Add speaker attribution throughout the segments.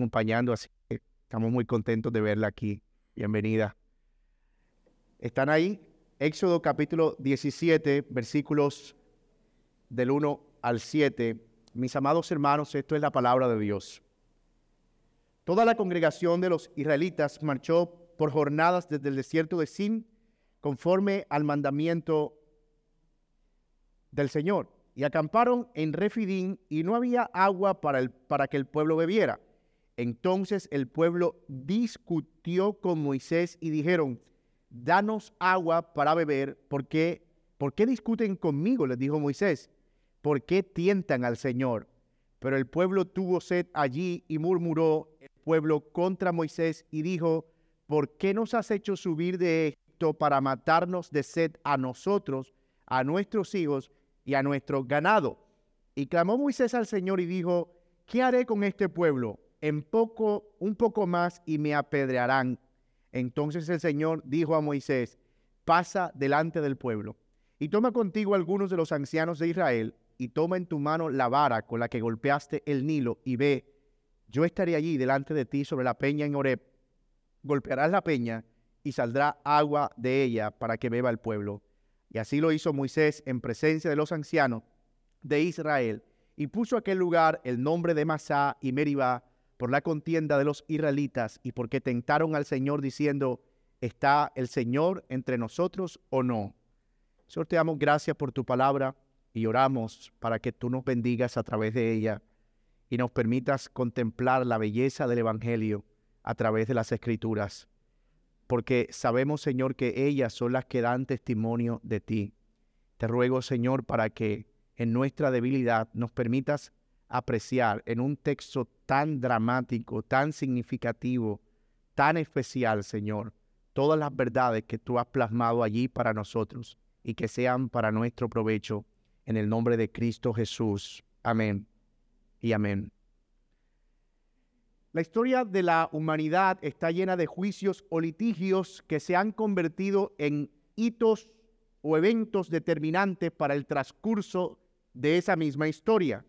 Speaker 1: acompañando, así que estamos muy contentos de verla aquí. Bienvenida. ¿Están ahí? Éxodo capítulo 17, versículos del 1 al 7. Mis amados hermanos, esto es la palabra de Dios. Toda la congregación de los israelitas marchó por jornadas desde el desierto de Sin, conforme al mandamiento del Señor, y acamparon en Refidín, y no había agua para, el, para que el pueblo bebiera. Entonces el pueblo discutió con Moisés y dijeron, danos agua para beber, porque ¿por qué discuten conmigo? Les dijo Moisés, ¿por qué tientan al Señor? Pero el pueblo tuvo sed allí y murmuró el pueblo contra Moisés y dijo, ¿por qué nos has hecho subir de Egipto para matarnos de sed a nosotros, a nuestros hijos y a nuestro ganado? Y clamó Moisés al Señor y dijo, ¿qué haré con este pueblo? En poco, un poco más y me apedrearán. Entonces el Señor dijo a Moisés, pasa delante del pueblo y toma contigo algunos de los ancianos de Israel y toma en tu mano la vara con la que golpeaste el Nilo y ve, yo estaré allí delante de ti sobre la peña en Horeb. Golpearás la peña y saldrá agua de ella para que beba el pueblo. Y así lo hizo Moisés en presencia de los ancianos de Israel y puso aquel lugar el nombre de Masá y Meribá por la contienda de los israelitas y porque tentaron al Señor diciendo, ¿está el Señor entre nosotros o no? Señor, te damos gracias por tu palabra y oramos para que tú nos bendigas a través de ella y nos permitas contemplar la belleza del Evangelio a través de las Escrituras, porque sabemos, Señor, que ellas son las que dan testimonio de ti. Te ruego, Señor, para que en nuestra debilidad nos permitas apreciar en un texto tan dramático, tan significativo, tan especial, Señor, todas las verdades que tú has plasmado allí para nosotros y que sean para nuestro provecho en el nombre de Cristo Jesús. Amén y amén. La historia de la humanidad está llena de juicios o litigios que se han convertido en hitos o eventos determinantes para el transcurso de esa misma historia.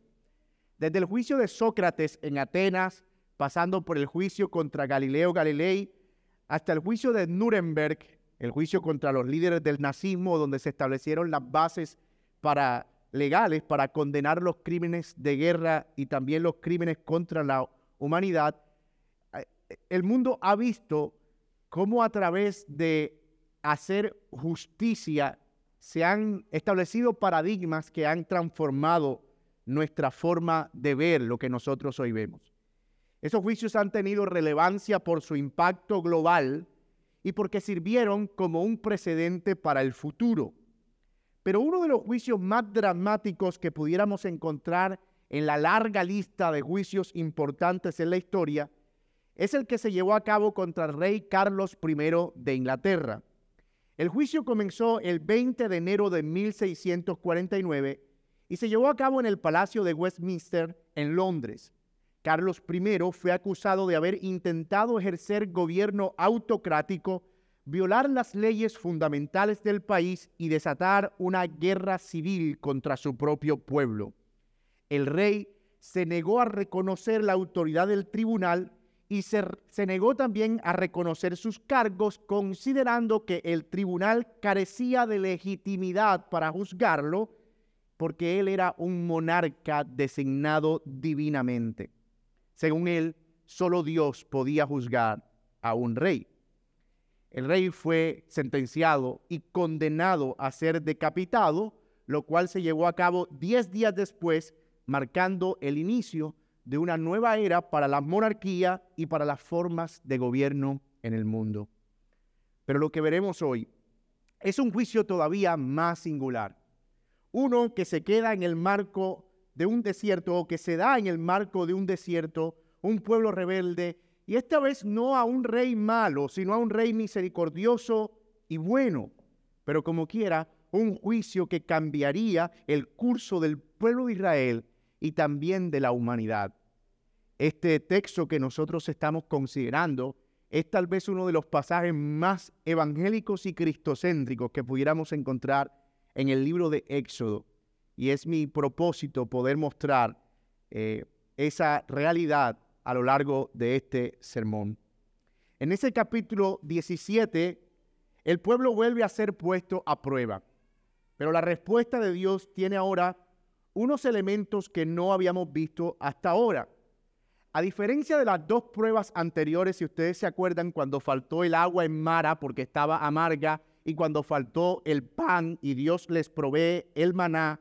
Speaker 1: Desde el juicio de Sócrates en Atenas, pasando por el juicio contra Galileo Galilei, hasta el juicio de Nuremberg, el juicio contra los líderes del nazismo, donde se establecieron las bases para legales para condenar los crímenes de guerra y también los crímenes contra la humanidad, eh, el mundo ha visto cómo a través de hacer justicia se han establecido paradigmas que han transformado nuestra forma de ver lo que nosotros hoy vemos. Esos juicios han tenido relevancia por su impacto global y porque sirvieron como un precedente para el futuro. Pero uno de los juicios más dramáticos que pudiéramos encontrar en la larga lista de juicios importantes en la historia es el que se llevó a cabo contra el rey Carlos I de Inglaterra. El juicio comenzó el 20 de enero de 1649 y se llevó a cabo en el Palacio de Westminster en Londres. Carlos I fue acusado de haber intentado ejercer gobierno autocrático violar las leyes fundamentales del país y desatar una guerra civil contra su propio pueblo. El rey se negó a reconocer la autoridad del tribunal y se, negó también a reconocer sus cargos, considerando que el tribunal carecía de legitimidad para juzgarlo, porque él era un monarca designado divinamente. Según él, solo Dios podía juzgar a un rey el rey fue sentenciado y condenado a ser decapitado, lo cual se llevó a cabo diez días después, marcando el inicio de una nueva era para la monarquía y para las formas de gobierno en el mundo. Pero lo que veremos hoy es un juicio todavía más singular. Uno que se queda en el marco de un desierto o que se da en el marco de un desierto, un pueblo rebelde y esta vez no a un rey malo, sino a un rey misericordioso y bueno, pero como quiera, un juicio que cambiaría el curso del pueblo de Israel y también de la humanidad. Este texto que nosotros estamos considerando es tal vez uno de los pasajes más evangélicos y cristocéntricos que pudiéramos encontrar en el libro de Éxodo. Y es mi propósito poder mostrar eh, esa realidad a lo largo de este sermón. En ese capítulo 17, el pueblo vuelve a ser puesto a prueba, pero la respuesta de Dios tiene ahora unos elementos que no habíamos visto hasta ahora. A diferencia de las dos pruebas anteriores, si ustedes se acuerdan, cuando faltó el agua en Mara porque estaba amarga y cuando faltó el pan y Dios les provee el maná,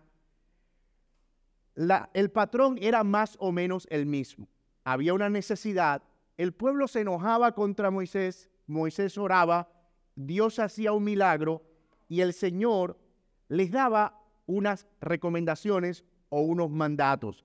Speaker 1: el patrón era más o menos el mismo. Había una necesidad, el pueblo se enojaba contra Moisés, Moisés oraba, Dios hacía un milagro y el Señor les daba unas recomendaciones o unos mandatos.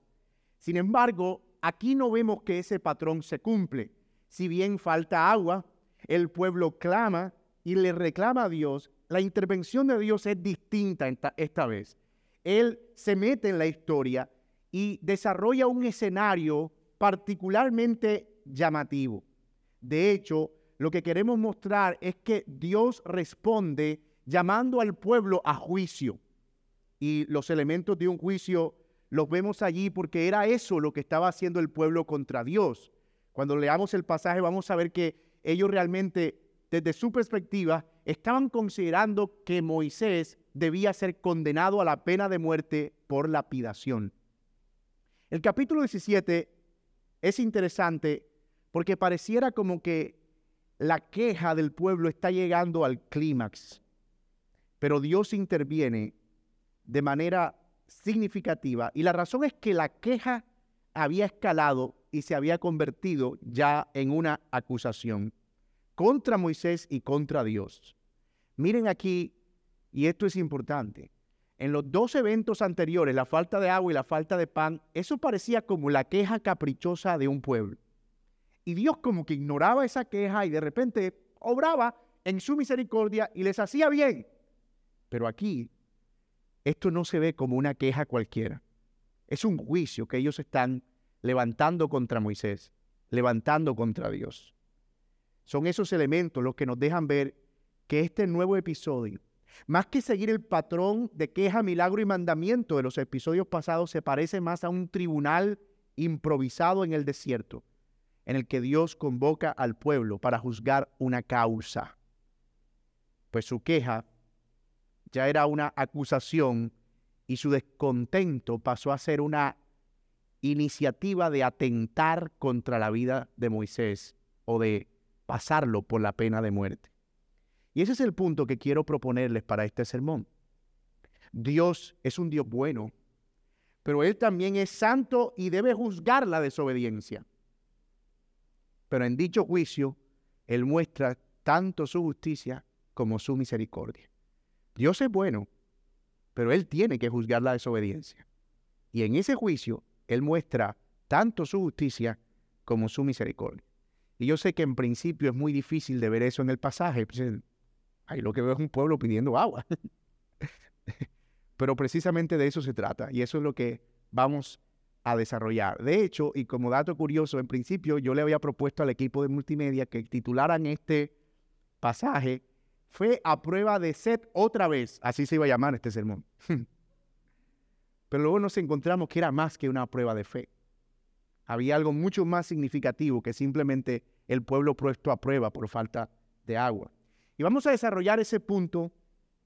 Speaker 1: Sin embargo, aquí no vemos que ese patrón se cumple. Si bien falta agua, el pueblo clama y le reclama a Dios, la intervención de Dios es distinta esta, vez. Él se mete en la historia y desarrolla un escenario particularmente llamativo. De hecho, lo que queremos mostrar es que Dios responde llamando al pueblo a juicio. Y los elementos de un juicio los vemos allí porque era eso lo que estaba haciendo el pueblo contra Dios. Cuando leamos el pasaje vamos a ver que ellos realmente desde su perspectiva, estaban considerando que Moisés debía ser condenado a la pena de muerte por lapidación. El capítulo 17 es interesante porque pareciera como que la queja del pueblo está llegando al clímax, pero Dios interviene de manera significativa y la razón es que la queja había escalado y se había convertido ya en una acusación contra Moisés y contra Dios. Miren aquí, y esto es importante, en los dos eventos anteriores, la falta de agua y la falta de pan, eso parecía como la queja caprichosa de un pueblo. Y Dios como que ignoraba esa queja y de repente obraba en su misericordia y les hacía bien. Pero aquí, esto no se ve como una queja cualquiera. Es un juicio que ellos están levantando contra Moisés, levantando contra Dios. Son esos elementos los que nos dejan ver que este nuevo episodio, más que seguir el patrón de queja, milagro y mandamiento de los episodios pasados, se parece más a un tribunal improvisado en el desierto, en el que Dios convoca al pueblo para juzgar una causa. Pues su queja ya era una acusación y su descontento pasó a ser una iniciativa de atentar contra la vida de Moisés o de pasarlo por la pena de muerte. Y ese es el punto que quiero proponerles para este sermón. Dios es un Dios bueno, pero Él también es santo y debe juzgar la desobediencia. Pero en dicho juicio, Él muestra tanto su justicia como su misericordia. Dios es bueno, pero Él tiene que juzgar la desobediencia. Y en ese juicio, Él muestra tanto su justicia como su misericordia. Y yo sé que en principio es muy difícil de ver eso en el pasaje. Ahí lo que veo es un pueblo pidiendo agua. Pero precisamente de eso se trata y eso es lo que vamos a desarrollar. De hecho, y como dato curioso, en principio yo le había propuesto al equipo de multimedia que titularan este pasaje fue a prueba de sed otra vez, así se iba a llamar este sermón. Pero luego nos encontramos que era más que una prueba de fe. Había algo mucho más significativo que simplemente el pueblo puesto a prueba por falta de agua. Y vamos a desarrollar ese punto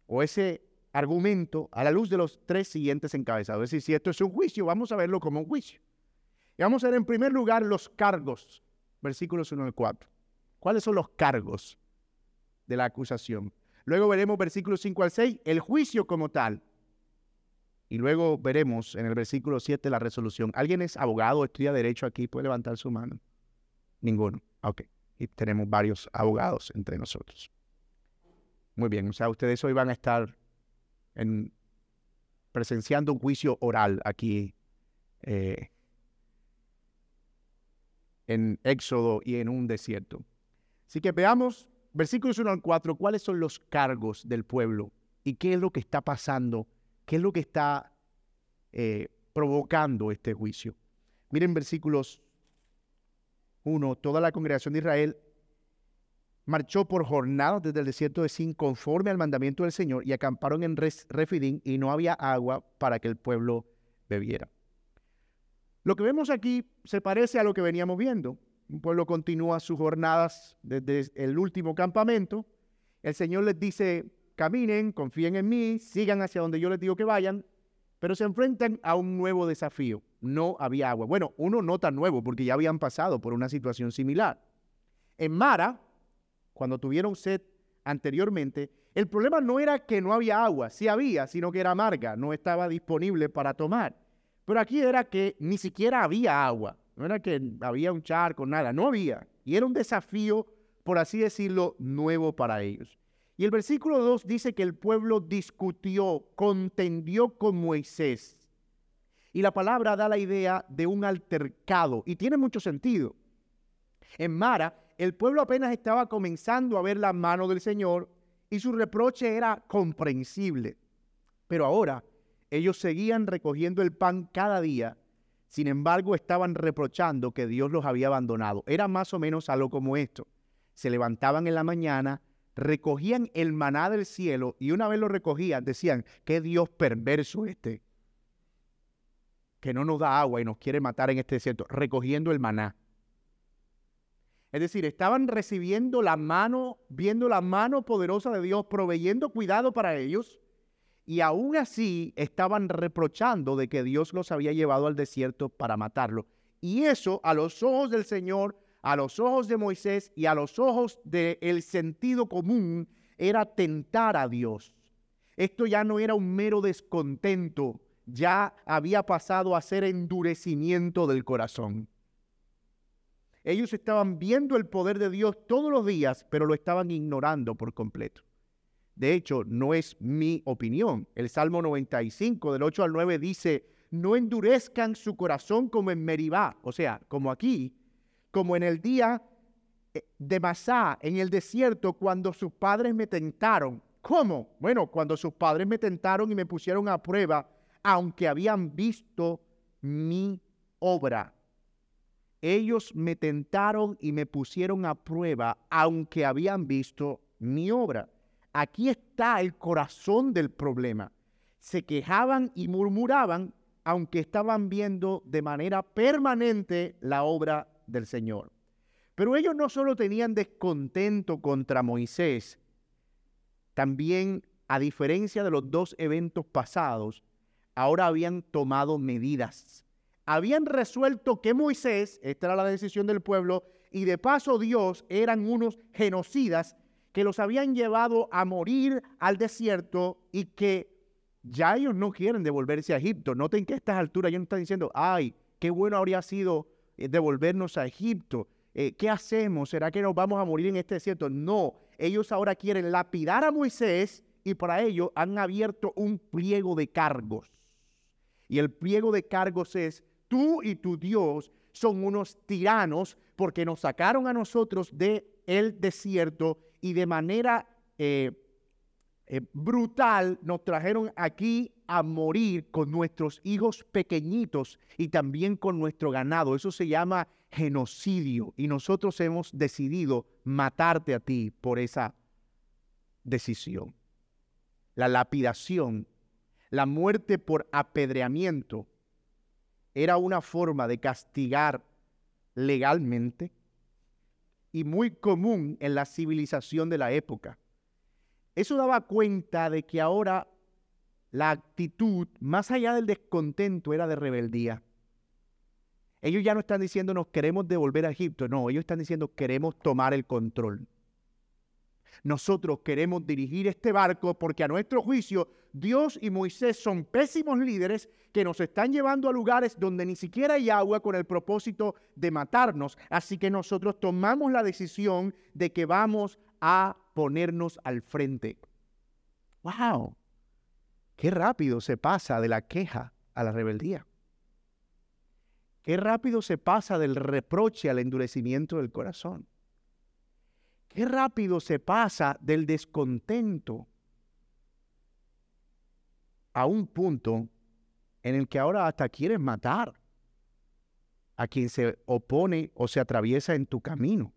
Speaker 1: o ese argumento a la luz de los tres siguientes encabezados. Es decir, si esto es un juicio, vamos a verlo como un juicio. Y vamos a ver en primer lugar los cargos, versículos 1 al 4. ¿Cuáles son los cargos de la acusación? Luego veremos versículos 5 al 6, el juicio como tal. Y luego veremos en el versículo 7 la resolución. ¿Alguien es abogado, estudia derecho aquí? ¿Puede levantar su mano? Ninguno. Ok. Y tenemos varios abogados entre nosotros. Muy bien. O sea, ustedes hoy van a estar en, presenciando un juicio oral aquí eh, en Éxodo y en un desierto. Así que veamos versículos 1 al 4, cuáles son los cargos del pueblo y qué es lo que está pasando ¿Qué es lo que está eh, provocando este juicio? Miren versículos 1. Toda la congregación de Israel marchó por jornadas desde el desierto de Sin conforme al mandamiento del Señor y acamparon en Refidim y no había agua para que el pueblo bebiera. Lo que vemos aquí se parece a lo que veníamos viendo. Un pueblo continúa sus jornadas desde el último campamento. El Señor les dice, caminen, confíen en mí, sigan hacia donde yo les digo que vayan, pero se enfrentan a un nuevo desafío. No había agua. Bueno, uno no tan nuevo porque ya habían pasado por una situación similar. En Mara, cuando tuvieron sed anteriormente, el problema no era que no había agua, sí había, sino que era amarga, no estaba disponible para tomar. Pero aquí era que ni siquiera había agua, no era que había un charco, nada, no había. Y era un desafío, por así decirlo, nuevo para ellos. Y el versículo 2 dice que el pueblo discutió, contendió con Moisés. Y la palabra da la idea de un altercado y tiene mucho sentido. En Mara, el pueblo apenas estaba comenzando a ver la mano del Señor y su reproche era comprensible. Pero ahora ellos seguían recogiendo el pan cada día, sin embargo estaban reprochando que Dios los había abandonado. Era más o menos algo como esto. Se levantaban en la mañana, recogían el maná del cielo y una vez lo recogían decían, qué Dios perverso este, que no nos da agua y nos quiere matar en este desierto, recogiendo el maná. Es decir, estaban recibiendo la mano, viendo la mano poderosa de Dios, proveyendo cuidado para ellos, y aún así estaban reprochando de que Dios los había llevado al desierto para matarlo. Y eso a los ojos del Señor, a los ojos de Moisés y a los ojos del sentido común era tentar a Dios. Esto ya no era un mero descontento, ya había pasado a ser endurecimiento del corazón. Ellos estaban viendo el poder de Dios todos los días, pero lo estaban ignorando por completo. De hecho, no es mi opinión. El Salmo 95, del 8 al 9, dice, no endurezcan su corazón como en Meribá, o sea, como aquí, como en el día eh, de Masá, en el desierto, cuando sus padres me tentaron. ¿Cómo? Bueno, cuando sus padres me tentaron y me pusieron a prueba, aunque habían visto mi obra. Ellos me tentaron y me pusieron a prueba, aunque habían visto mi obra. Aquí está el corazón del problema. Se quejaban y murmuraban, aunque estaban viendo de manera permanente la obra del Señor. Pero ellos no solo tenían descontento contra Moisés, también, a diferencia de los dos eventos pasados, ahora habían tomado medidas habían resuelto que Moisés, esta era la decisión del pueblo, y de paso Dios eran unos genocidas que los habían llevado a morir al desierto y que ya ellos no quieren devolverse a Egipto. Noten que a estas alturas ellos no están diciendo, ay, qué bueno habría sido eh, devolvernos a Egipto. Eh, ¿Qué hacemos? ¿Será que nos vamos a morir en este desierto? No, ellos ahora quieren lapidar a Moisés y para ello han abierto un pliego de cargos. Y el pliego de cargos es, tú y tu Dios son unos tiranos porque nos sacaron a nosotros de el desierto y de manera eh, eh, brutal nos trajeron aquí a morir con nuestros hijos pequeñitos y también con nuestro ganado. Eso se llama genocidio y nosotros hemos decidido matarte a ti por esa decisión. La lapidación, la muerte por apedreamiento era una forma de castigar legalmente y muy común en la civilización de la época. Eso daba cuenta de que ahora la actitud, más allá del descontento, era de rebeldía. Ellos ya no están diciendo nos queremos devolver a Egipto, no, ellos están diciendo queremos tomar el control. Nosotros queremos dirigir este barco porque a nuestro juicio Dios y Moisés son pésimos líderes que nos están llevando a lugares donde ni siquiera hay agua con el propósito de matarnos. Así que nosotros tomamos la decisión de que vamos a ponernos al frente. ¡Wow! Qué rápido se pasa de la queja a la rebeldía. Qué rápido se pasa del reproche al endurecimiento del corazón. Qué rápido se pasa del descontento a un punto en el que ahora hasta quieres matar a quien se opone o se atraviesa en tu camino.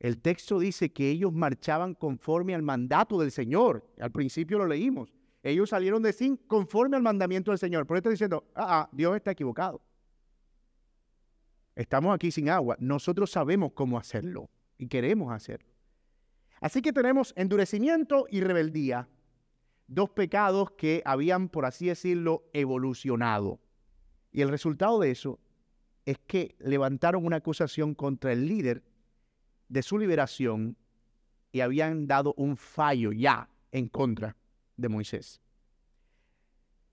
Speaker 1: El texto dice que ellos marchaban conforme al mandato del Señor. Al principio lo leímos. Ellos salieron de sin conforme al mandamiento del Señor. Por eso está diciendo, ah, ah, Dios está equivocado. Estamos aquí sin agua. Nosotros sabemos cómo hacerlo y queremos hacerlo. Así que tenemos endurecimiento y rebeldía, dos pecados que habían, por así decirlo, evolucionado. Y el resultado de eso es que levantaron una acusación contra el líder de su liberación y habían dado un fallo ya en contra de Moisés.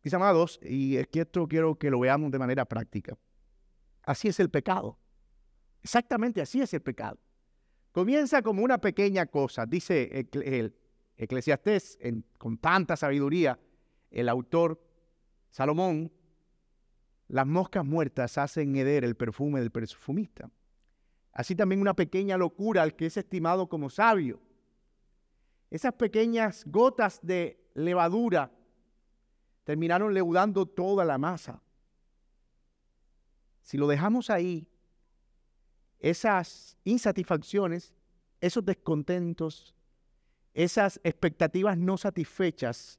Speaker 1: Mis amados, y es que esto quiero que lo veamos de manera práctica. Así es el pecado. Exactamente así es el pecado. Comienza como una pequeña cosa, dice el Eclesiastés con tanta sabiduría, el autor Salomón, las moscas muertas hacen heder el perfume del perfumista. Así también una pequeña locura al que es estimado como sabio. Esas pequeñas gotas de levadura terminaron leudando toda la masa. Si lo dejamos ahí, esas insatisfacciones, esos descontentos, esas expectativas no satisfechas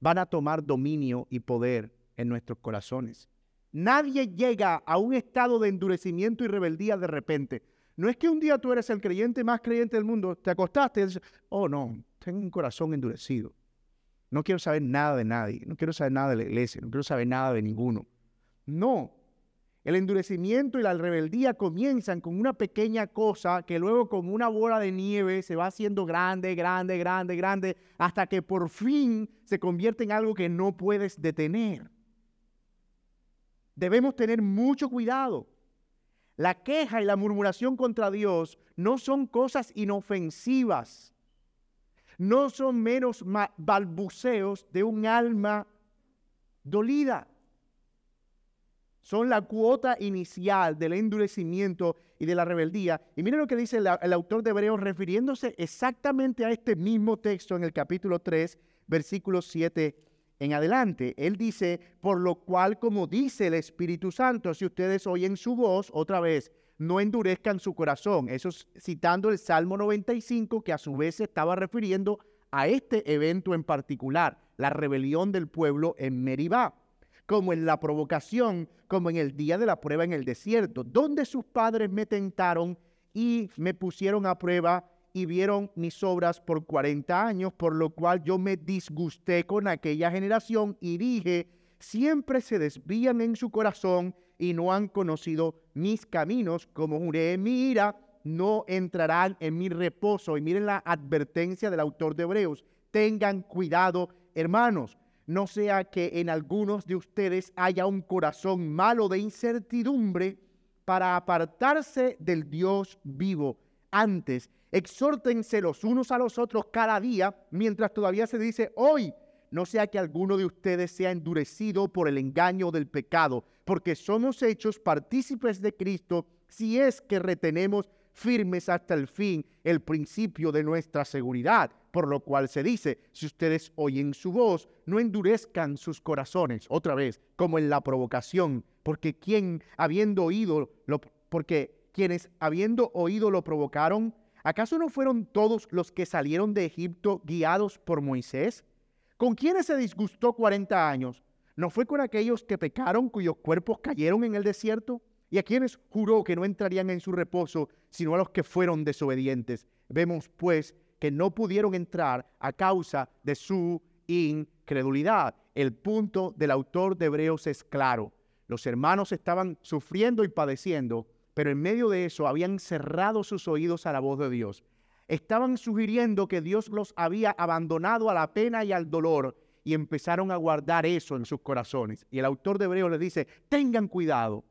Speaker 1: van a tomar dominio y poder en nuestros corazones. Nadie llega a un estado de endurecimiento y rebeldía de repente. No es que un día tú eres el creyente más creyente del mundo, te acostaste y dices, oh no, tengo un corazón endurecido. No quiero saber nada de nadie, no quiero saber nada de la iglesia, no quiero saber nada de ninguno. No, el endurecimiento y la rebeldía comienzan con una pequeña cosa que luego como una bola de nieve se va haciendo grande, grande, grande, grande, hasta que por fin se convierte en algo que no puedes detener. Debemos tener mucho cuidado la queja y la murmuración contra Dios no son cosas inofensivas, no son menos balbuceos de un alma dolida. Son la cuota inicial del endurecimiento y de la rebeldía. Y miren lo que dice el, autor de Hebreos refiriéndose exactamente a este mismo texto en el capítulo 3, versículos 7 en adelante. Él dice, por lo cual, como dice el Espíritu Santo, si ustedes oyen su voz, otra vez, no endurezcan su corazón. Eso es citando el Salmo 95, que a su vez se estaba refiriendo a este evento en particular, la rebelión del pueblo en Meribá, como en la provocación, como en el día de la prueba en el desierto, donde sus padres me tentaron y me pusieron a prueba vieron mis obras por 40 años, por lo cual yo me disgusté con aquella generación y dije, siempre se desvían en su corazón y no han conocido mis caminos, como juré en mi ira, no entrarán en mi reposo. Y miren la advertencia del autor de Hebreos, tengan cuidado, hermanos, no sea que en algunos de ustedes haya un corazón malo de incertidumbre para apartarse del Dios vivo. Antes, exhórtense los unos a los otros cada día, mientras todavía se dice hoy, no sea que alguno de ustedes sea endurecido por el engaño del pecado, porque somos hechos partícipes de Cristo si es que retenemos firmes hasta el fin el principio de nuestra seguridad, por lo cual se dice, si ustedes oyen su voz, no endurezcan sus corazones, otra vez, como en la provocación, porque quien habiendo oído, lo, porque quienes habiendo oído lo provocaron, ¿Acaso no fueron todos los que salieron de Egipto guiados por Moisés? ¿Con quiénes se disgustó 40 años? ¿No fue con aquellos que pecaron cuyos cuerpos cayeron en el desierto? ¿Y a quienes juró que no entrarían en su reposo, sino a los que fueron desobedientes? Vemos pues que no pudieron entrar a causa de su incredulidad. El punto del autor de Hebreos es claro. Los hermanos estaban sufriendo y padeciendo pero en medio de eso habían cerrado sus oídos a la voz de Dios. Estaban sugiriendo que Dios los había abandonado a la pena y al dolor y empezaron a guardar eso en sus corazones. Y el autor de Hebreo les dice, tengan cuidado,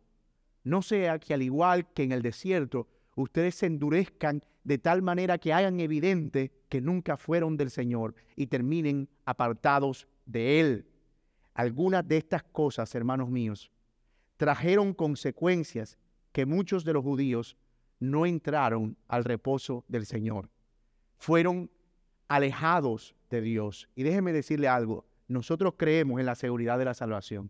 Speaker 1: no sea que al igual que en el desierto, ustedes se endurezcan de tal manera que hagan evidente que nunca fueron del Señor y terminen apartados de Él. Algunas de estas cosas, hermanos míos, trajeron consecuencias que muchos de los judíos no entraron al reposo del Señor. Fueron alejados de Dios. Y déjeme decirle algo, nosotros creemos en la seguridad de la salvación.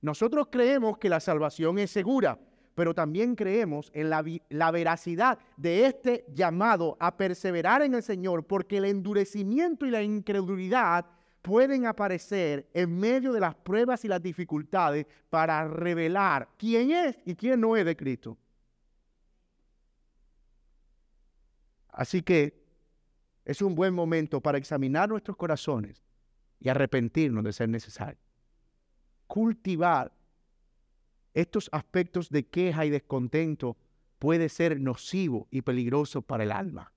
Speaker 1: Nosotros creemos que la salvación es segura, pero también creemos en la, la, veracidad de este llamado a perseverar en el Señor, porque el endurecimiento y la incredulidad pueden aparecer en medio de las pruebas y las dificultades para revelar quién es y quién no es de Cristo. Así que es un buen momento para examinar nuestros corazones y arrepentirnos de ser necesario. Cultivar estos aspectos de queja y descontento puede ser nocivo y peligroso para el alma.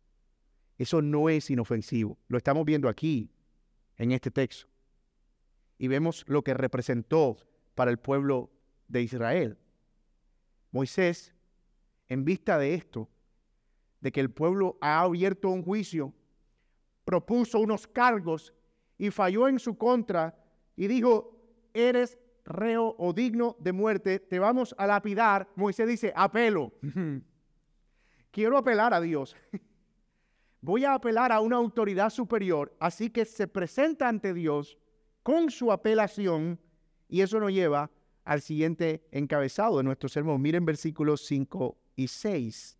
Speaker 1: Eso no es inofensivo. Lo estamos viendo aquí, en este texto. Y vemos lo que representó para el pueblo de Israel. Moisés, en vista de esto, de que el pueblo ha abierto un juicio, propuso unos cargos y falló en su contra y dijo, eres reo o digno de muerte, te vamos a lapidar. Moisés dice, apelo. Quiero apelar a Dios. Voy a apelar a una autoridad superior, así que se presenta ante Dios con su apelación y eso nos lleva al siguiente encabezado de nuestro sermón. Miren versículos 5 y 6.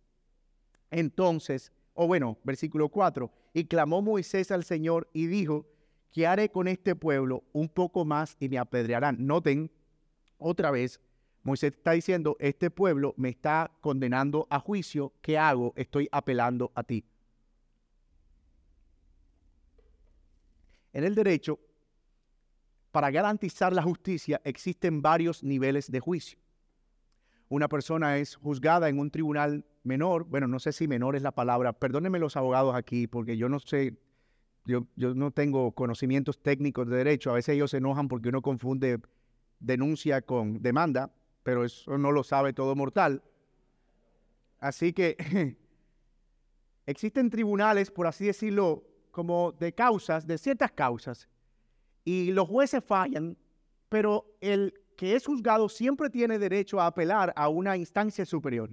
Speaker 1: Entonces, o bueno, versículo 4, y clamó Moisés al Señor y dijo, ¿qué haré con este pueblo? Un poco más y me apedrearán. Noten otra vez, Moisés está diciendo, este pueblo me está condenando a juicio, ¿qué hago? Estoy apelando a ti. En el derecho, para garantizar la justicia existen varios niveles de juicio. Una persona es juzgada en un tribunal menor, bueno, no sé si menor es la palabra, perdónenme los abogados aquí, porque yo no sé, yo, yo no tengo conocimientos técnicos de derecho, a veces ellos se enojan porque uno confunde denuncia con demanda, pero eso no lo sabe todo mortal. Así que existen tribunales, por así decirlo, como de causas, de ciertas causas, y los jueces fallan, pero el que es juzgado siempre tiene derecho a apelar a una instancia superior.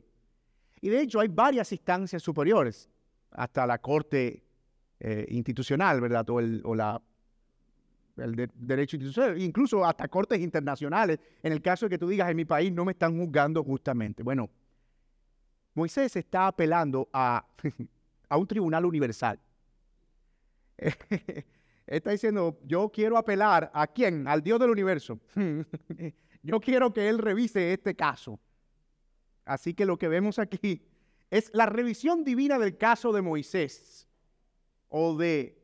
Speaker 1: Y de hecho hay varias instancias superiores, hasta la Corte eh, Institucional, ¿verdad? O, el, la, el derecho institucional, incluso hasta cortes internacionales, en el caso de que tú digas, en mi país no me están juzgando justamente. Bueno, Moisés está apelando a, a un tribunal universal. está diciendo, yo quiero apelar a quién, al Dios del universo. yo quiero que Él revise este caso. Así que lo que vemos aquí es la revisión divina del caso de Moisés o de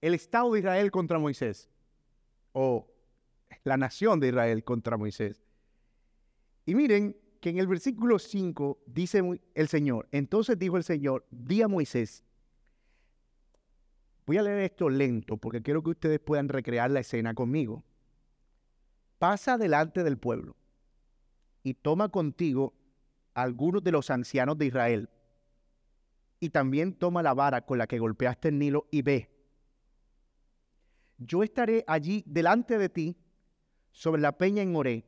Speaker 1: el Estado de Israel contra Moisés o la nación de Israel contra Moisés. Y miren que en el versículo 5 dice el Señor, entonces dijo el Señor, di a Moisés, Voy a leer esto lento porque quiero que ustedes puedan recrear la escena conmigo. Pasa delante del pueblo y toma contigo algunos de los ancianos de Israel. Y también toma la vara con la que golpeaste el Nilo y ve. Yo estaré allí delante de ti sobre la peña en Oré,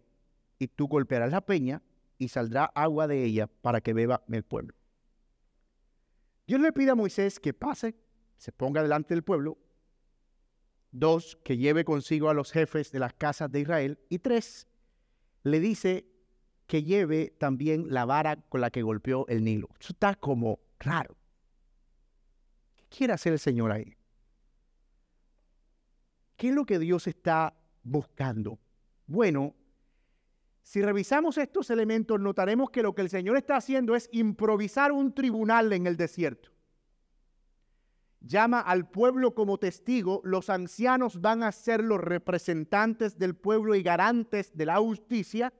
Speaker 1: y tú golpearás la peña y saldrá agua de ella para que beba el pueblo. Dios le pide a Moisés que pase se ponga delante del pueblo. Dos, que lleve consigo a los jefes de las casas de Israel. Y tres, le dice que lleve también la vara con la que golpeó el Nilo. Eso está como raro. ¿Qué quiere hacer el Señor ahí? ¿Qué es lo que Dios está buscando? Bueno, si revisamos estos elementos, notaremos que lo que el Señor está haciendo es improvisar un tribunal en el desierto llama al pueblo como testigo, los ancianos van a ser los representantes del pueblo y garantes de la justicia.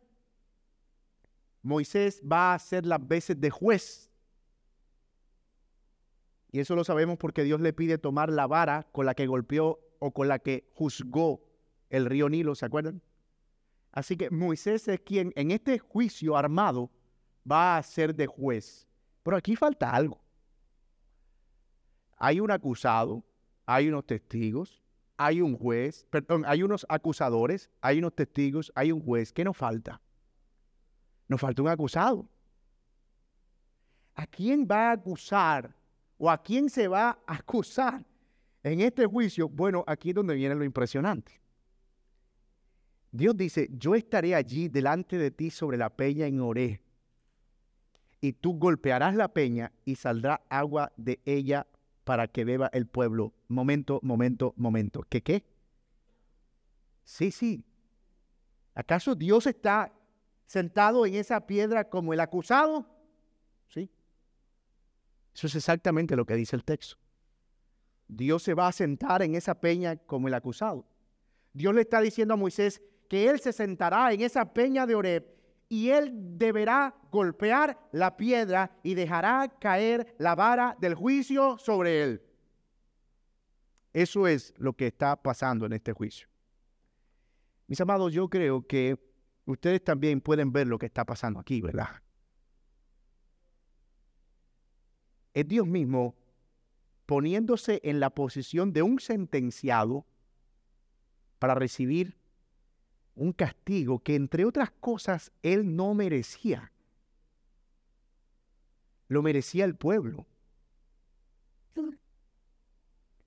Speaker 1: Moisés va a ser las veces de juez. Y eso lo sabemos porque Dios le pide tomar la vara con la que golpeó o con la que juzgó el río Nilo, ¿se acuerdan? Así que Moisés es quien en este juicio armado va a ser de juez. Pero aquí falta algo hay un acusado, hay unos testigos, hay un juez, perdón, hay unos acusadores, hay unos testigos, hay un juez. ¿Qué nos falta? Nos falta un acusado. ¿A quién va a acusar o a quién se va a acusar en este juicio? Bueno, aquí es donde viene lo impresionante. Dios dice, yo estaré allí delante de ti sobre la peña en Oré, y tú golpearás la peña y saldrá agua de ella para que beba el pueblo. Momento, momento, momento. ¿Qué qué? Sí, sí. ¿Acaso Dios está sentado en esa piedra como el acusado? Sí. Eso es exactamente lo que dice el texto. Dios se va a sentar en esa peña como el acusado. Dios le está diciendo a Moisés que él se sentará en esa peña de Oreb y él deberá golpear la piedra y dejará caer la vara del juicio sobre él. Eso es lo que está pasando en este juicio. Mis amados, yo creo que ustedes también pueden ver lo que está pasando aquí, ¿verdad? Es Dios mismo poniéndose en la posición de un sentenciado para recibir un castigo que, entre otras cosas, él no merecía. Lo merecía el pueblo.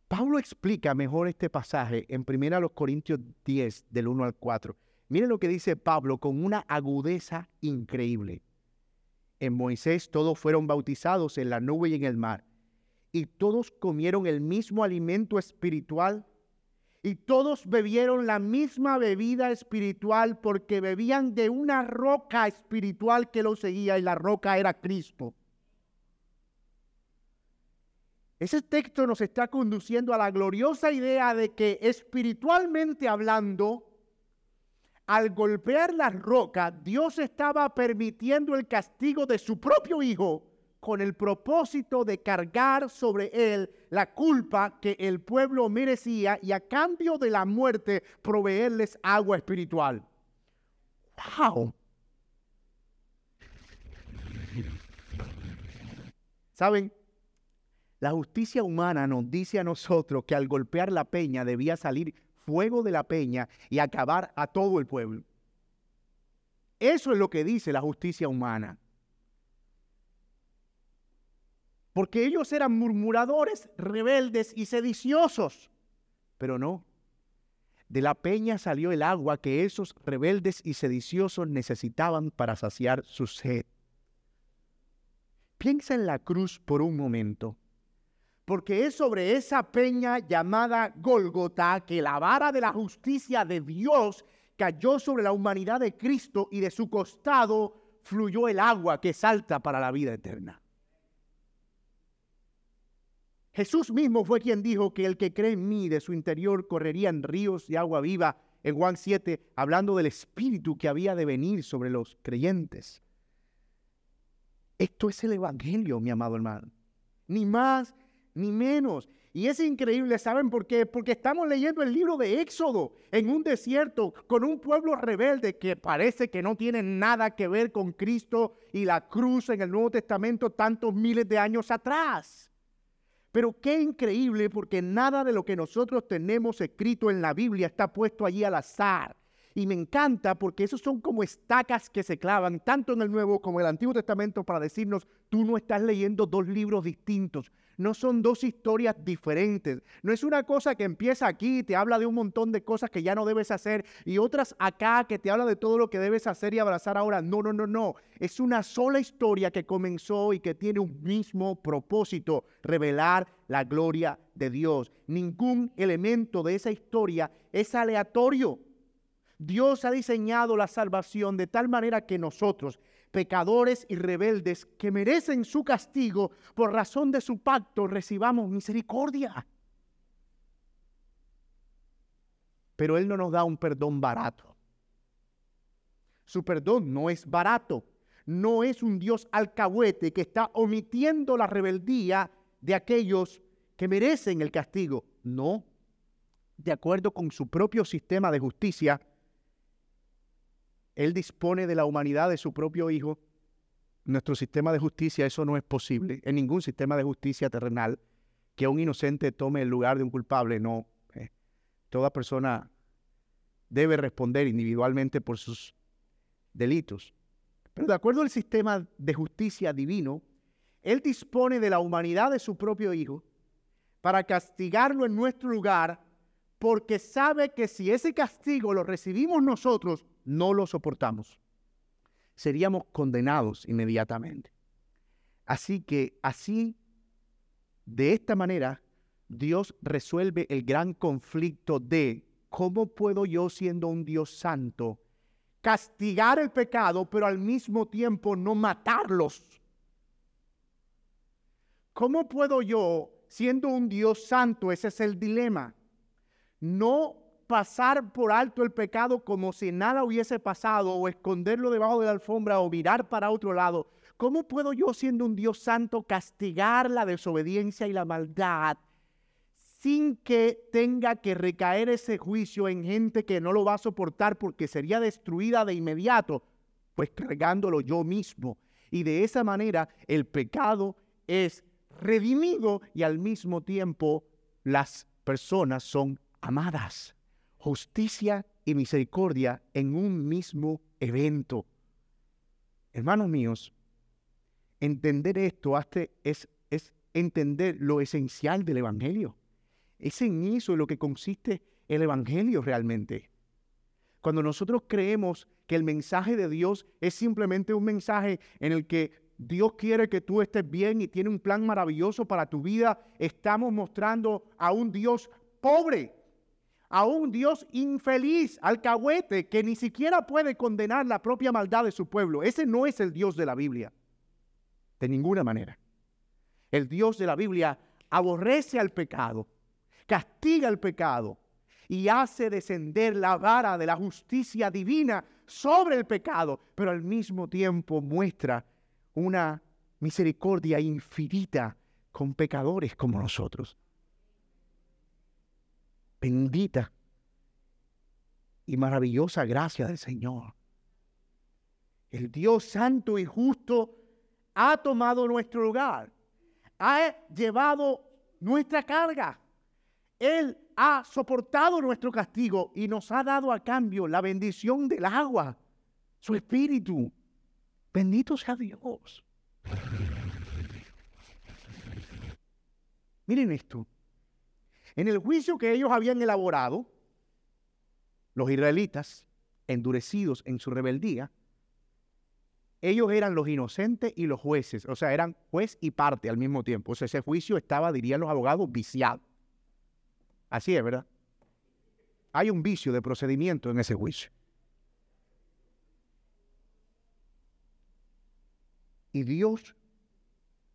Speaker 1: Pablo explica mejor este pasaje en 1 Corintios 10, del 1 al 4. Miren lo que dice Pablo con una agudeza increíble. En Moisés todos fueron bautizados en la nube y en el mar, y todos comieron el mismo alimento espiritual, y todos bebieron la misma bebida espiritual porque bebían de una roca espiritual que los seguía, y la roca era Cristo. Ese texto nos está conduciendo a la gloriosa idea de que espiritualmente hablando, al golpear la roca, Dios estaba permitiendo el castigo de su propio Hijo con el propósito de cargar sobre él la culpa que el pueblo merecía y a cambio de la muerte proveerles agua espiritual. ¡Wow! ¿Saben? La justicia humana nos dice a nosotros que al golpear la peña debía salir fuego de la peña y acabar a todo el pueblo. Eso es lo que dice la justicia humana. Porque ellos eran murmuradores, rebeldes y sediciosos. Pero no. De la peña salió el agua que esos rebeldes y sediciosos necesitaban para saciar su sed. Piensa en la cruz por un momento porque es sobre esa peña llamada Gólgota que la vara de la justicia de Dios cayó sobre la humanidad de Cristo y de su costado fluyó el agua que salta para la vida eterna. Jesús mismo fue quien dijo que el que cree en mí de su interior correrían ríos de agua viva en Juan 7, hablando del Espíritu que había de venir sobre los creyentes. Esto es el Evangelio, mi amado hermano. Ni más ni menos. Y es increíble, ¿saben por qué? Porque estamos leyendo el libro de Éxodo en un desierto con un pueblo rebelde que parece que no tiene nada que ver con Cristo y la cruz en el Nuevo Testamento tantos miles de años atrás. Pero qué increíble porque nada de lo que nosotros tenemos escrito en la Biblia está puesto allí al azar. Y me encanta porque esos son como estacas que se clavan tanto en el Nuevo como en el Antiguo Testamento para decirnos, tú no estás leyendo dos libros distintos, no son dos historias diferentes. No es una cosa que empieza aquí y te habla de un montón de cosas que ya no debes hacer y otras acá que te habla de todo lo que debes hacer y abrazar ahora. No, no, no, no. Es una sola historia que comenzó y que tiene un mismo propósito, revelar la gloria de Dios. Ningún elemento de esa historia es aleatorio. Dios ha diseñado la salvación de tal manera que nosotros, pecadores y rebeldes que merecen su castigo por razón de su pacto, recibamos misericordia. Pero Él no nos da un perdón barato. Su perdón no es barato. No es un Dios alcahuete que está omitiendo la rebeldía de aquellos que merecen el castigo. No. De acuerdo con su propio sistema de justicia, él dispone de la humanidad de su propio Hijo. Nuestro sistema de justicia, eso no es posible. En ningún sistema de justicia terrenal que un inocente tome el lugar de un culpable, no. Eh, toda persona debe responder individualmente por sus delitos. Pero de acuerdo al sistema de justicia divino, Él dispone de la humanidad de su propio Hijo para castigarlo en nuestro lugar, porque sabe que si ese castigo lo recibimos nosotros, no lo soportamos, seríamos condenados inmediatamente. Así que así, de esta manera, Dios resuelve el gran conflicto de ¿cómo puedo yo siendo un Dios santo castigar el pecado, pero al mismo tiempo no matarlos? ¿Cómo puedo yo, siendo un Dios santo, ese es el dilema, no pasar por alto el pecado como si nada hubiese pasado o esconderlo debajo de la alfombra o mirar para otro lado? ¿Cómo puedo yo, siendo un Dios santo, castigar la desobediencia y la maldad sin que tenga que recaer ese juicio en gente que no lo va a soportar porque sería destruida de inmediato? Pues cargándolo yo mismo. Y de esa manera el pecado es redimido y al mismo tiempo las personas son amadas. Justicia y misericordia en un mismo evento. Hermanos míos, entender esto es, es entender lo esencial del Evangelio. Es en eso en lo que consiste el Evangelio realmente. Cuando nosotros creemos que el mensaje de Dios es simplemente un mensaje en el que Dios quiere que tú estés bien y tiene un plan maravilloso para tu vida. Estamos mostrando a un Dios pobre, a un Dios infeliz, alcahuete, que ni siquiera puede condenar la propia maldad de su pueblo. Ese no es el Dios de la Biblia, de ninguna manera. El Dios de la Biblia aborrece al pecado, castiga el pecado y hace descender la vara de la justicia divina sobre el pecado, pero al mismo tiempo muestra una misericordia infinita con pecadores como nosotros. Bendita y maravillosa gracia del Señor. El Dios santo y justo ha tomado nuestro lugar, ha llevado nuestra carga. Él ha soportado nuestro castigo y nos ha dado a cambio la bendición del agua, su espíritu, Bendito sea Dios. Miren esto. En el juicio que ellos habían elaborado, los israelitas, endurecidos en su rebeldía, ellos eran los inocentes y los jueces, o sea, eran juez y parte al mismo tiempo. O sea, ese juicio estaba, dirían los abogados, viciado. Así es, ¿verdad? Hay un vicio de procedimiento en ese juicio. y Dios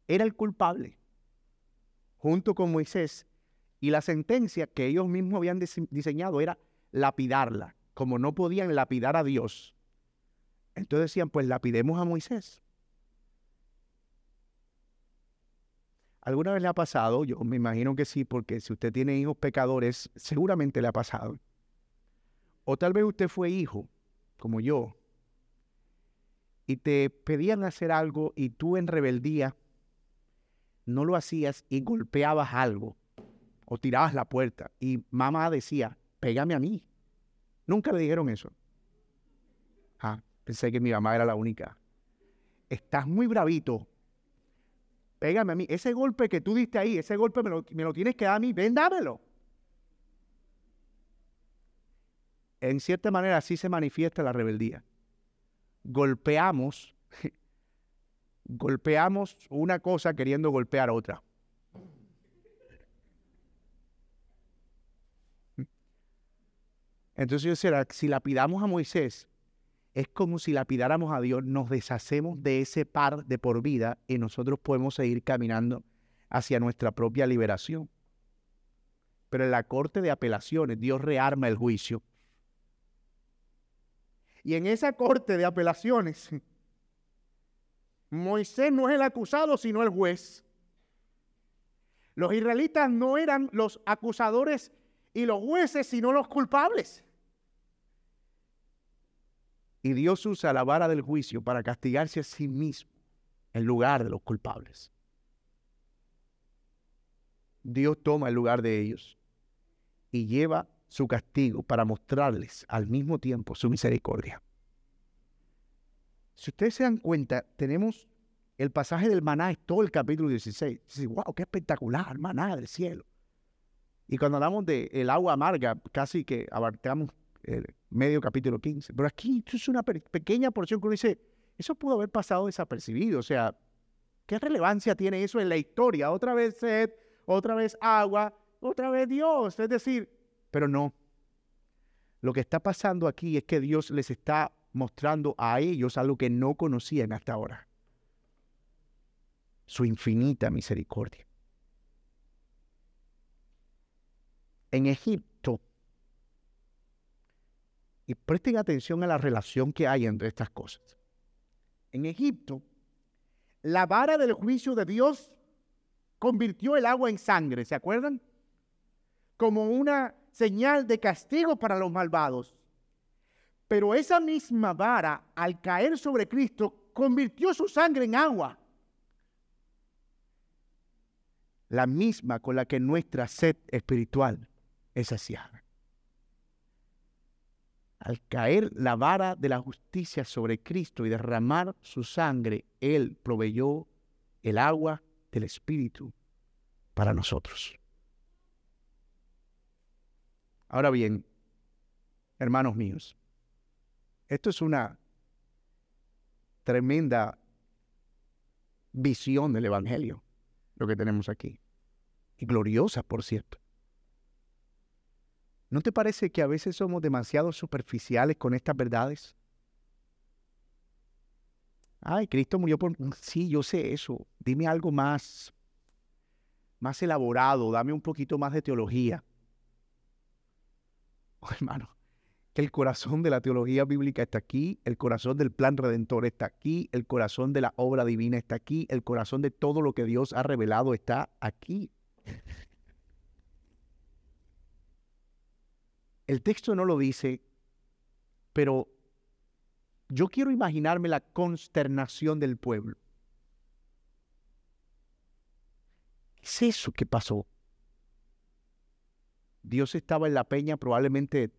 Speaker 1: era el culpable, junto con Moisés, y la sentencia que ellos mismos habían diseñado era lapidarla. Como no podían lapidar a Dios, entonces decían, pues lapidemos a Moisés. ¿Alguna vez le ha pasado? Yo me imagino que sí, porque si usted tiene hijos pecadores, seguramente le ha pasado. O tal vez usted fue hijo, como yo, y te pedían hacer algo y tú en rebeldía no lo hacías y golpeabas algo o tirabas la puerta y mamá decía, pégame a mí. Nunca le dijeron eso. Ah, pensé que mi mamá era la única. Estás muy bravito. Pégame a mí. Ese golpe que tú diste ahí, ese golpe me lo, me lo tienes que dar a mí. Ven, dámelo. En cierta manera así se manifiesta la rebeldía golpeamos, golpeamos una cosa queriendo golpear otra. Entonces yo decía, si lapidamos a Moisés, es como si lapidáramos a Dios, nos deshacemos de ese par de por vida y nosotros podemos seguir caminando hacia nuestra propia liberación. Pero en la corte de apelaciones, Dios rearma el juicio y en esa corte de apelaciones, Moisés no es el acusado, sino el juez. Los israelitas no eran los acusadores y los jueces, sino los culpables. Y Dios usa la vara del juicio para castigarse a sí mismo en lugar de los culpables. Dios toma el lugar de ellos y lleva su castigo para mostrarles al mismo tiempo su misericordia. Si ustedes se dan cuenta, tenemos el pasaje del maná, es todo el capítulo 16. Dice, wow, qué espectacular, maná del cielo. Y cuando hablamos del el agua amarga, casi que abarcamos el medio capítulo 15. Pero aquí es una pequeña porción que uno dice, eso pudo haber pasado desapercibido. O sea, ¿qué relevancia tiene eso en la historia? Otra vez sed, otra vez agua, otra vez Dios. Es decir, pero no. Lo que está pasando aquí es que Dios les está mostrando a ellos algo que no conocían hasta ahora. Su infinita misericordia. En Egipto, y presten atención a la relación que hay entre estas cosas. En Egipto, la vara del juicio de Dios convirtió el agua en sangre, ¿se acuerdan? Como una señal de castigo para los malvados. Pero esa misma vara, al caer sobre Cristo, convirtió su sangre en agua. La misma con la que nuestra sed espiritual es saciada. Al caer la vara de la justicia sobre Cristo y derramar su sangre, Él proveyó el agua del Espíritu para nosotros. Ahora bien, hermanos míos, esto es una tremenda visión del Evangelio, lo que tenemos aquí. Y gloriosa, por cierto. ¿No te parece que a veces somos demasiado superficiales con estas verdades? Ay, Cristo murió por... Sí, yo sé eso. Dime algo más, más elaborado, dame un poquito más de teología. hermano, que el corazón de la teología bíblica está aquí, el corazón del plan redentor está aquí, el corazón de la obra divina está aquí, el corazón de todo lo que Dios ha revelado está aquí. El texto no lo dice, pero yo quiero imaginarme la consternación del pueblo. ¿Qué es eso que pasó? Dios estaba en la peña probablemente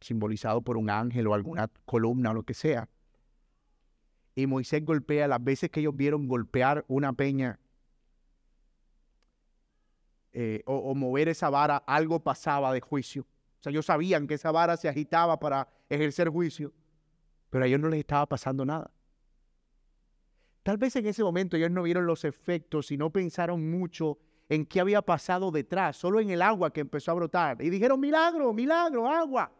Speaker 1: simbolizado por un ángel o alguna columna o lo que sea. Y Moisés golpea las veces que ellos vieron golpear una peña eh, o, o, mover esa vara, algo pasaba de juicio. O sea, ellos sabían que esa vara se agitaba para ejercer juicio, pero a ellos no les estaba pasando nada. Tal vez en ese momento ellos no vieron los efectos y no pensaron mucho en qué había pasado detrás, solo en el agua que empezó a brotar. Y dijeron, milagro, milagro, agua.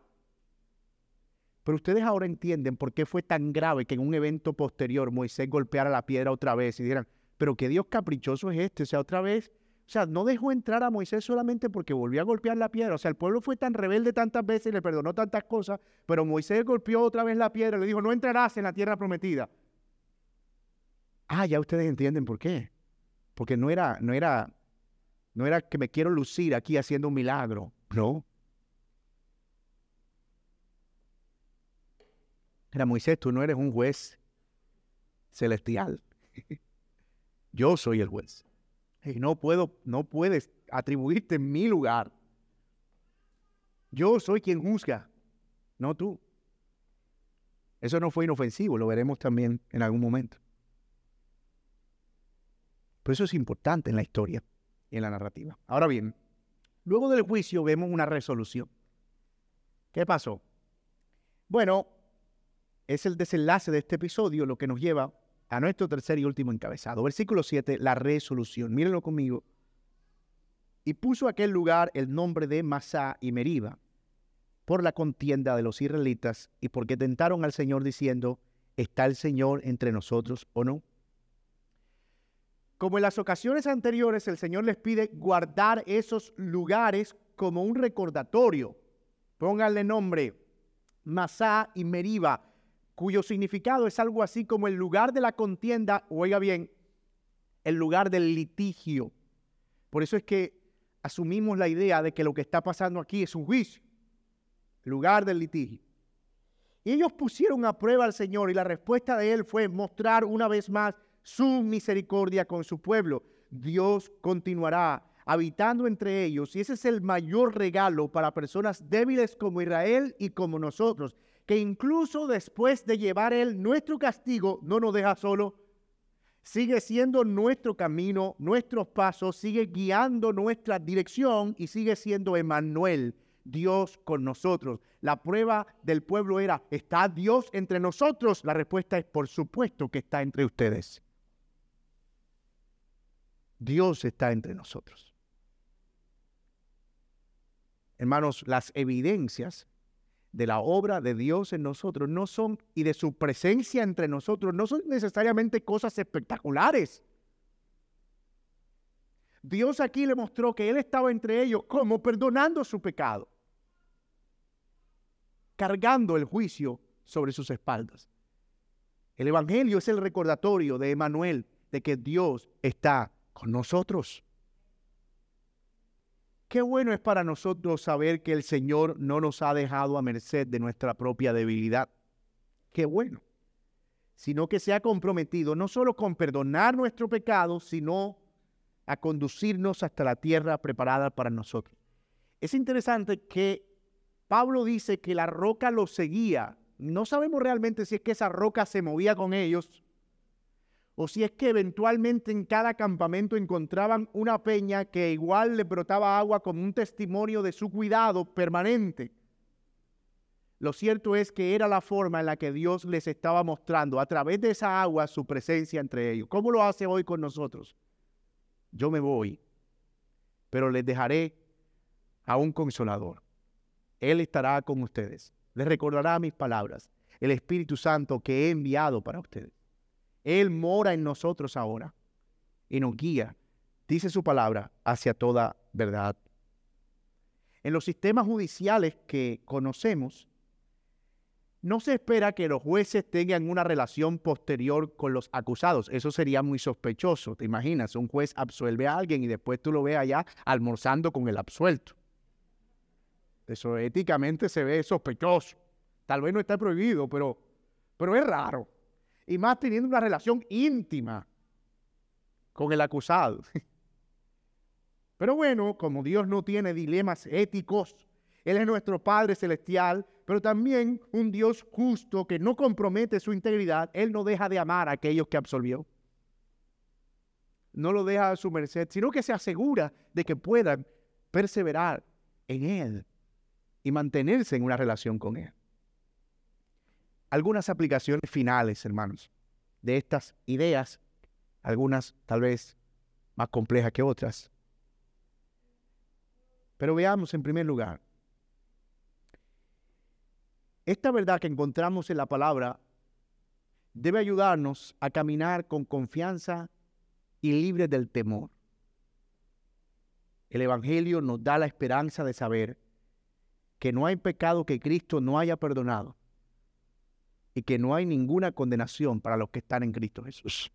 Speaker 1: Pero ustedes ahora entienden por qué fue tan grave que en un evento posterior Moisés golpeara la piedra otra vez y dijeran, pero qué Dios caprichoso es este, o sea, otra vez, o sea, no dejó entrar a Moisés solamente porque volvió a golpear la piedra, o sea, el pueblo fue tan rebelde tantas veces y le perdonó tantas cosas, pero Moisés golpeó otra vez la piedra y le dijo, no entrarás en la tierra prometida. Ah, ya ustedes entienden por qué. Porque no era, no era no era que me quiero lucir aquí haciendo un milagro. No. Era Moisés, tú no eres un juez celestial. Yo soy el juez. Y no puedo, no puedes atribuirte mi lugar. Yo soy quien juzga, no tú. Eso no fue inofensivo, lo veremos también en algún momento. Pero eso es importante en la historia en la narrativa. Ahora bien, luego del juicio vemos una resolución. ¿Qué pasó? Bueno, es el desenlace de este episodio lo que nos lleva a nuestro tercer y último encabezado. Versículo 7, la resolución. Mírenlo conmigo. Y puso aquel lugar el nombre de Masá y Meriba por la contienda de los israelitas y porque tentaron al Señor diciendo, ¿está el Señor entre nosotros o no? Como en las ocasiones anteriores, el Señor les pide guardar esos lugares como un recordatorio. Pónganle nombre, Masá y Meriba, cuyo significado es algo así como el lugar de la contienda, oiga bien, el lugar del litigio. Por eso es que asumimos la idea de que lo que está pasando aquí es un juicio, lugar del litigio. Y ellos pusieron a prueba al Señor y la respuesta de él fue mostrar una vez más su misericordia con su pueblo. Dios continuará habitando entre ellos y ese es el mayor regalo para personas débiles como Israel y como nosotros, que incluso después de llevar Él nuestro castigo, no nos deja solo, sigue siendo nuestro camino, nuestros pasos, sigue guiando nuestra dirección y sigue siendo Emmanuel, Dios con nosotros. La prueba del pueblo era, ¿está Dios entre nosotros? La respuesta es, por supuesto que está entre ustedes. Dios está entre nosotros. Hermanos, las evidencias de la obra de Dios en nosotros no son y de su presencia entre nosotros no son necesariamente cosas espectaculares. Dios aquí le mostró que Él estaba entre ellos como perdonando su pecado, cargando el juicio sobre sus espaldas. El Evangelio es el recordatorio de Emanuel de que Dios está con nosotros. Qué bueno es para nosotros saber que el Señor no nos ha dejado a merced de nuestra propia debilidad. Qué bueno. Sino que se ha comprometido no solo con perdonar nuestro pecado, sino a conducirnos hasta la tierra preparada para nosotros. Es interesante que Pablo dice que la roca los seguía. No sabemos realmente si es que esa roca se movía con ellos o si es que eventualmente en cada campamento encontraban una peña que igual le brotaba agua como un testimonio de su cuidado permanente. Lo cierto es que era la forma en la que Dios les estaba mostrando a través de esa agua su presencia entre ellos. ¿Cómo lo hace hoy con nosotros? Yo me voy, pero les dejaré a un consolador. Él estará con ustedes. Les recordará mis palabras, el Espíritu Santo que he enviado para ustedes. Él mora en nosotros ahora y nos guía, dice su palabra, hacia toda verdad. En los sistemas judiciales que conocemos, no se espera que los jueces tengan una relación posterior con los acusados. Eso sería muy sospechoso. ¿Te imaginas? Un juez absuelve a alguien y después tú lo ves allá almorzando con el absuelto. Eso éticamente se ve sospechoso. Tal vez no está prohibido, pero, pero es raro y más teniendo una relación íntima con el acusado. Pero bueno, como Dios no tiene dilemas éticos, Él es nuestro Padre Celestial, pero también un Dios justo que no compromete su integridad, Él no deja de amar a aquellos que absolvió. No lo deja a su merced, sino que se asegura de que puedan perseverar en Él y mantenerse en una relación con Él algunas aplicaciones finales, hermanos, de estas ideas, algunas tal vez más complejas que otras. Pero veamos en primer lugar, esta verdad que encontramos en la palabra debe ayudarnos a caminar con confianza y libre del temor. El Evangelio nos da la esperanza de saber que no hay pecado que Cristo no haya perdonado y que no hay ninguna condenación para los que están en Cristo Jesús.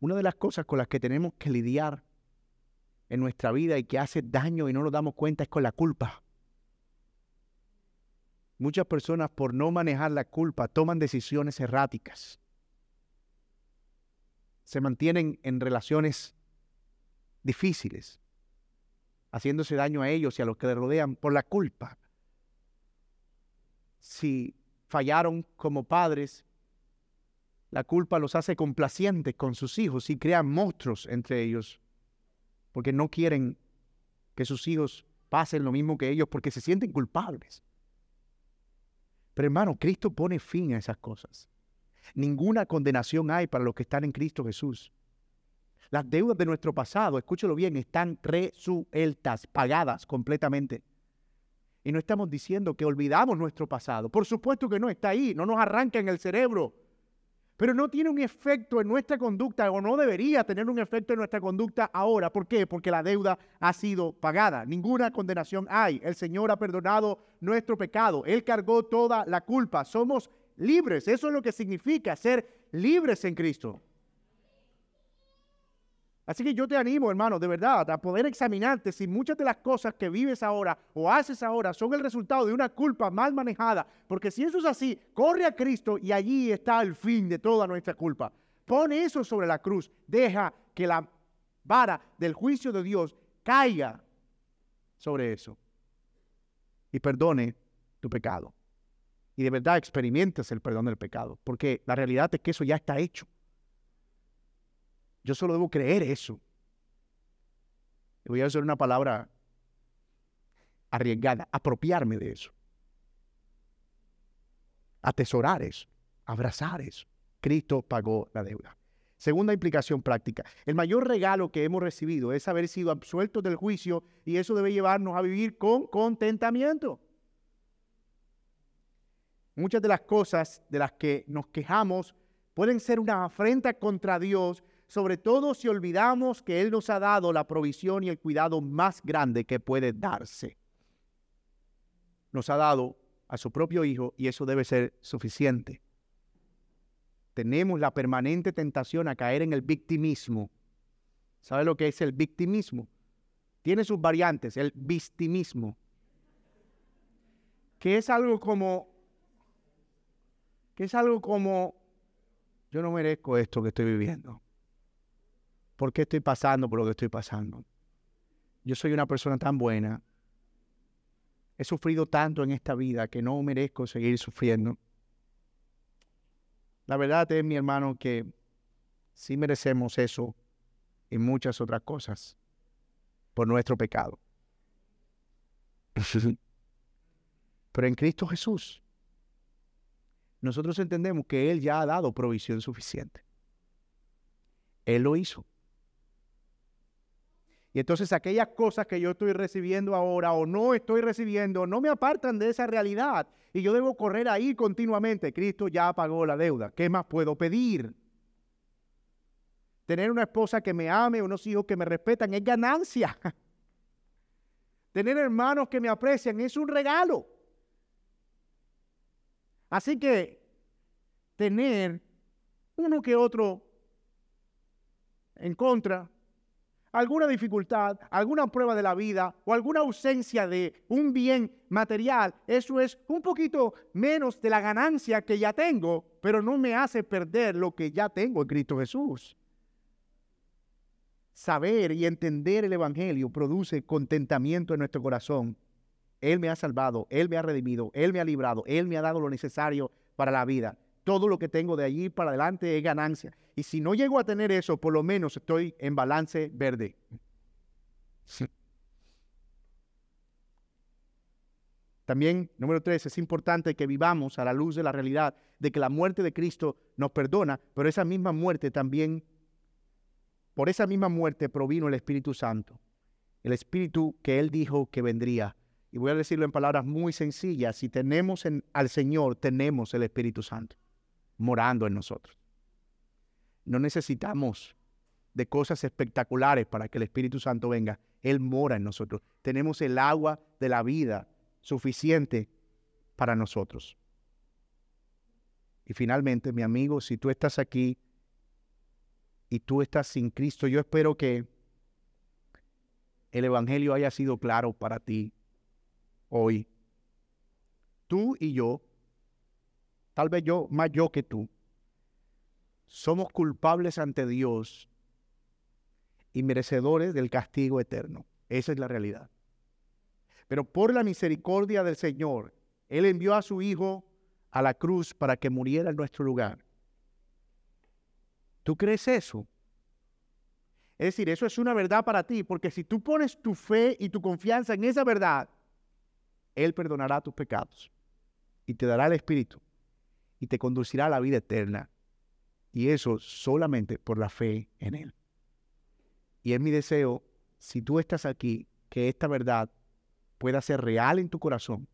Speaker 1: Una de las cosas con las que tenemos que lidiar en nuestra vida y que hace daño y no nos damos cuenta es con la culpa. Muchas personas por no manejar la culpa toman decisiones erráticas. Se mantienen en relaciones difíciles, haciéndose daño a ellos y a los que les rodean por la culpa si fallaron como padres, la culpa los hace complacientes con sus hijos y crean monstruos entre ellos, porque no quieren que sus hijos pasen lo mismo que ellos, porque se sienten culpables. Pero hermano, Cristo pone fin a esas cosas. Ninguna condenación hay para los que están en Cristo Jesús. Las deudas de nuestro pasado, escúchelo bien, están resueltas, pagadas completamente. Y no estamos diciendo que olvidamos nuestro pasado. Por supuesto que no está ahí, no nos arranca en el cerebro. Pero no tiene un efecto en nuestra conducta o no debería tener un efecto en nuestra conducta ahora. ¿Por qué? Porque la deuda ha sido pagada. Ninguna condenación hay. El Señor ha perdonado nuestro pecado. Él cargó toda la culpa. Somos libres. Eso es lo que significa ser libres en Cristo. Así que yo te animo, hermano, de verdad, a poder examinarte si muchas de las cosas que vives ahora o haces ahora son el resultado de una culpa mal manejada. Porque si eso es así, corre a Cristo y allí está el fin de toda nuestra culpa. Pone eso sobre la cruz. Deja que la vara del juicio de Dios caiga sobre eso. Y perdone tu pecado. Y de verdad experimentes el perdón del pecado. Porque la realidad es que eso ya está hecho. Yo solo debo creer eso. Voy a usar una palabra arriesgada, apropiarme de eso. Atesorar eso, abrazar eso. Cristo pagó la deuda. Segunda implicación práctica. El mayor regalo que hemos recibido es haber sido absueltos del juicio y eso debe llevarnos a vivir con contentamiento. Muchas de las cosas de las que nos quejamos pueden ser una afrenta contra Dios, sobre todo si olvidamos que Él nos ha dado la provisión y el cuidado más grande que puede darse. Nos ha dado a su propio Hijo y eso debe ser suficiente tenemos la permanente tentación a caer en el victimismo. ¿Sabe lo que es el victimismo? Tiene sus variantes, el victimismo, que es algo como, que es algo como, yo no merezco esto que estoy viviendo. ¿Por qué estoy pasando por lo que estoy pasando? Yo soy una persona tan buena. He sufrido tanto en esta vida que no merezco seguir sufriendo. La verdad es, mi hermano, que sí merecemos eso y muchas otras cosas por nuestro pecado. Pero en Cristo Jesús, nosotros entendemos que Él ya ha dado provisión suficiente. Él lo hizo. Y entonces aquellas cosas que yo estoy recibiendo ahora o no estoy recibiendo no me apartan de esa realidad. Y yo debo correr ahí continuamente. Cristo ya pagó la deuda. ¿Qué más puedo pedir? Tener una esposa que me ame, unos hijos que me respetan, es ganancia. Tener hermanos que me aprecian es un regalo. Así que tener uno que otro en contra alguna dificultad, alguna prueba de la vida o alguna ausencia de un bien material, eso es un poquito menos de la ganancia que ya tengo, pero no me hace perder lo que ya tengo en Cristo Jesús. Saber y entender el Evangelio produce contentamiento en nuestro corazón. Él me ha salvado, Él me ha redimido, Él me ha librado, Él me ha dado lo necesario para la vida todo lo que tengo de allí para adelante es ganancia. Y si no llego a tener eso, por lo menos estoy en balance verde. También, número tres, es importante que vivamos a la luz de la realidad de que la muerte de Cristo nos perdona, pero esa misma muerte también, por esa misma muerte provino el Espíritu Santo, el Espíritu que Él dijo que vendría. Y voy a decirlo en palabras muy sencillas, si tenemos al Señor, tenemos el Espíritu Santo morando en nosotros. No necesitamos de cosas espectaculares para que el Espíritu Santo venga. Él mora en nosotros. Tenemos el agua de la vida suficiente para nosotros. Y finalmente, mi amigo, si tú estás aquí y tú estás sin Cristo, yo espero que el Evangelio haya sido claro para ti hoy. Tú y yo tal vez yo, más yo que tú, somos culpables ante Dios y merecedores del castigo eterno. Esa es la realidad. Pero por la misericordia del Señor, Él envió a su Hijo a la cruz para que muriera en nuestro lugar. ¿Tú crees eso? Es decir, eso es una verdad para ti, porque si tú pones tu fe y tu confianza en esa verdad, Él perdonará tus pecados y te dará el Espíritu y te conducirá a la vida eterna. Y eso solamente por la fe en Él. Y es mi deseo, si tú estás aquí, que esta verdad pueda ser real en tu corazón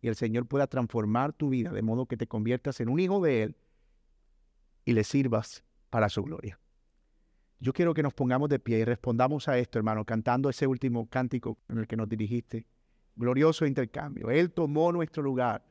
Speaker 1: y el Señor pueda transformar tu vida de modo que te conviertas en un hijo de Él y le sirvas para su gloria. Yo quiero que nos pongamos de pie y respondamos a esto, hermano, cantando ese último cántico en el que nos dirigiste. Glorioso intercambio. Él tomó nuestro lugar